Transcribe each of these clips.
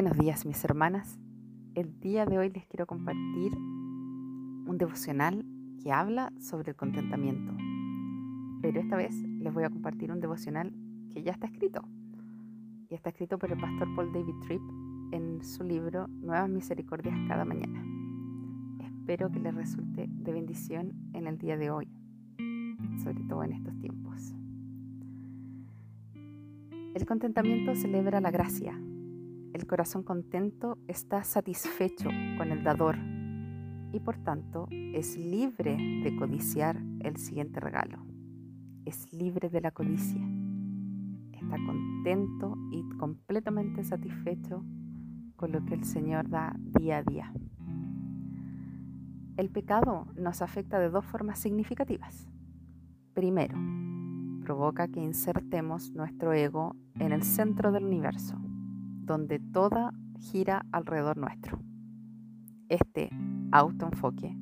Buenos días mis hermanas. El día de hoy les quiero compartir un devocional que habla sobre el contentamiento. Pero esta vez les voy a compartir un devocional que ya está escrito. Y está escrito por el pastor Paul David Tripp en su libro Nuevas Misericordias cada mañana. Espero que les resulte de bendición en el día de hoy, sobre todo en estos tiempos. El contentamiento celebra la gracia, el corazón contento está satisfecho con el dador y por tanto es libre de codiciar el siguiente regalo. Es libre de la codicia. Está contento y completamente satisfecho con lo que el Señor da día a día. El pecado nos afecta de dos formas significativas. Primero, provoca que insertemos nuestro ego en el centro del universo donde toda gira alrededor nuestro. Este autoenfoque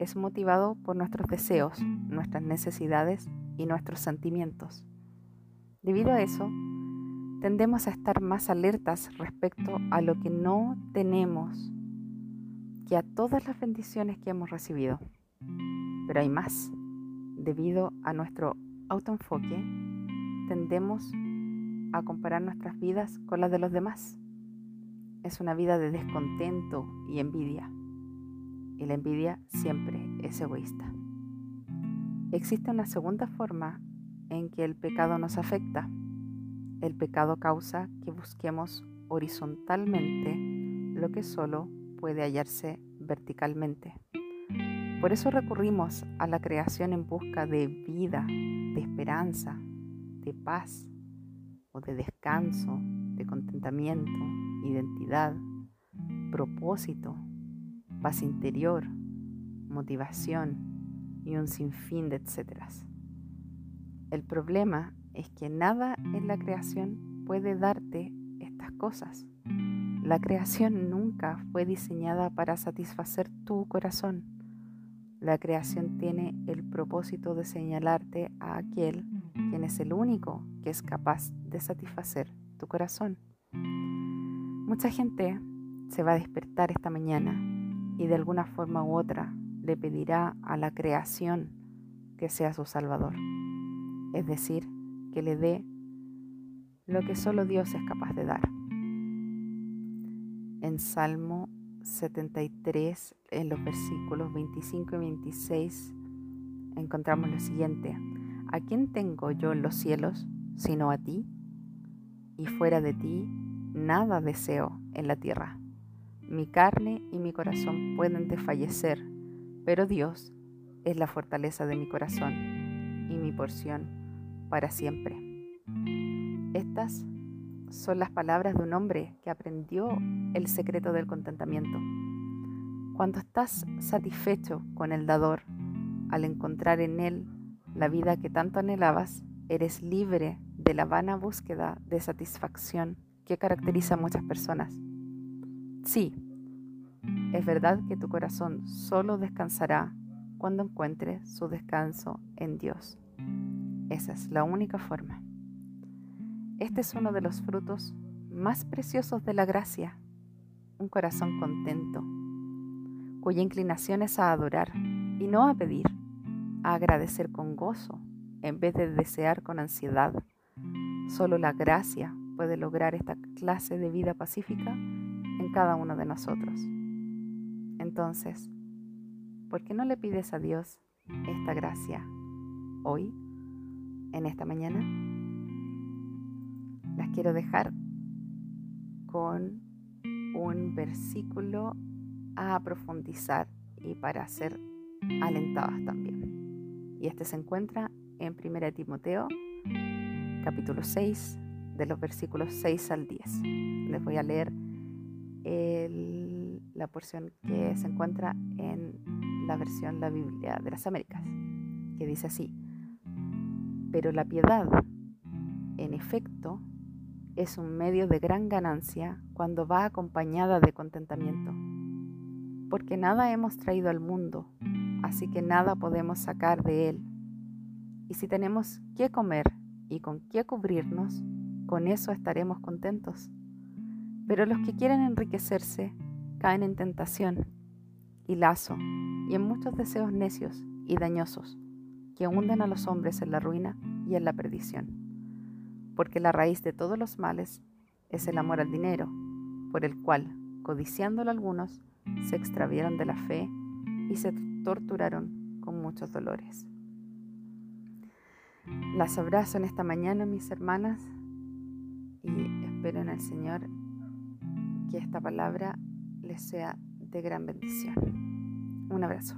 es motivado por nuestros deseos, nuestras necesidades y nuestros sentimientos. Debido a eso, tendemos a estar más alertas respecto a lo que no tenemos que a todas las bendiciones que hemos recibido. Pero hay más. Debido a nuestro autoenfoque, tendemos a comparar nuestras vidas con las de los demás. Es una vida de descontento y envidia. Y la envidia siempre es egoísta. Existe una segunda forma en que el pecado nos afecta. El pecado causa que busquemos horizontalmente lo que solo puede hallarse verticalmente. Por eso recurrimos a la creación en busca de vida, de esperanza, de paz, o de descanso, de contentamiento, identidad, propósito, paz interior, motivación y un sinfín de etcéteras. El problema es que nada en la creación puede darte estas cosas. La creación nunca fue diseñada para satisfacer tu corazón. La creación tiene el propósito de señalarte a aquel quien es el único que es capaz de satisfacer tu corazón. Mucha gente se va a despertar esta mañana y de alguna forma u otra le pedirá a la creación que sea su salvador. Es decir, que le dé lo que solo Dios es capaz de dar. En Salmo 73, en los versículos 25 y 26, encontramos lo siguiente. ¿A quién tengo yo en los cielos sino a ti? Y fuera de ti nada deseo en la tierra. Mi carne y mi corazón pueden desfallecer, pero Dios es la fortaleza de mi corazón y mi porción para siempre. Estas son las palabras de un hombre que aprendió el secreto del contentamiento. Cuando estás satisfecho con el dador, al encontrar en él la vida que tanto anhelabas, eres libre de la vana búsqueda de satisfacción que caracteriza a muchas personas. Sí, es verdad que tu corazón solo descansará cuando encuentre su descanso en Dios. Esa es la única forma. Este es uno de los frutos más preciosos de la gracia, un corazón contento, cuya inclinación es a adorar y no a pedir agradecer con gozo en vez de desear con ansiedad. Solo la gracia puede lograr esta clase de vida pacífica en cada uno de nosotros. Entonces, ¿por qué no le pides a Dios esta gracia hoy, en esta mañana? Las quiero dejar con un versículo a profundizar y para ser alentadas también. Y este se encuentra en 1 Timoteo, capítulo 6, de los versículos 6 al 10. Les voy a leer la porción que se encuentra en la versión La Biblia de las Américas, que dice así, pero la piedad, en efecto, es un medio de gran ganancia cuando va acompañada de contentamiento, porque nada hemos traído al mundo así que nada podemos sacar de él. Y si tenemos qué comer y con qué cubrirnos, con eso estaremos contentos. Pero los que quieren enriquecerse caen en tentación y lazo y en muchos deseos necios y dañosos que hunden a los hombres en la ruina y en la perdición. Porque la raíz de todos los males es el amor al dinero, por el cual, codiciándolo algunos, se extraviaron de la fe y se torturaron con muchos dolores. Las abrazo en esta mañana, mis hermanas, y espero en el Señor que esta palabra les sea de gran bendición. Un abrazo.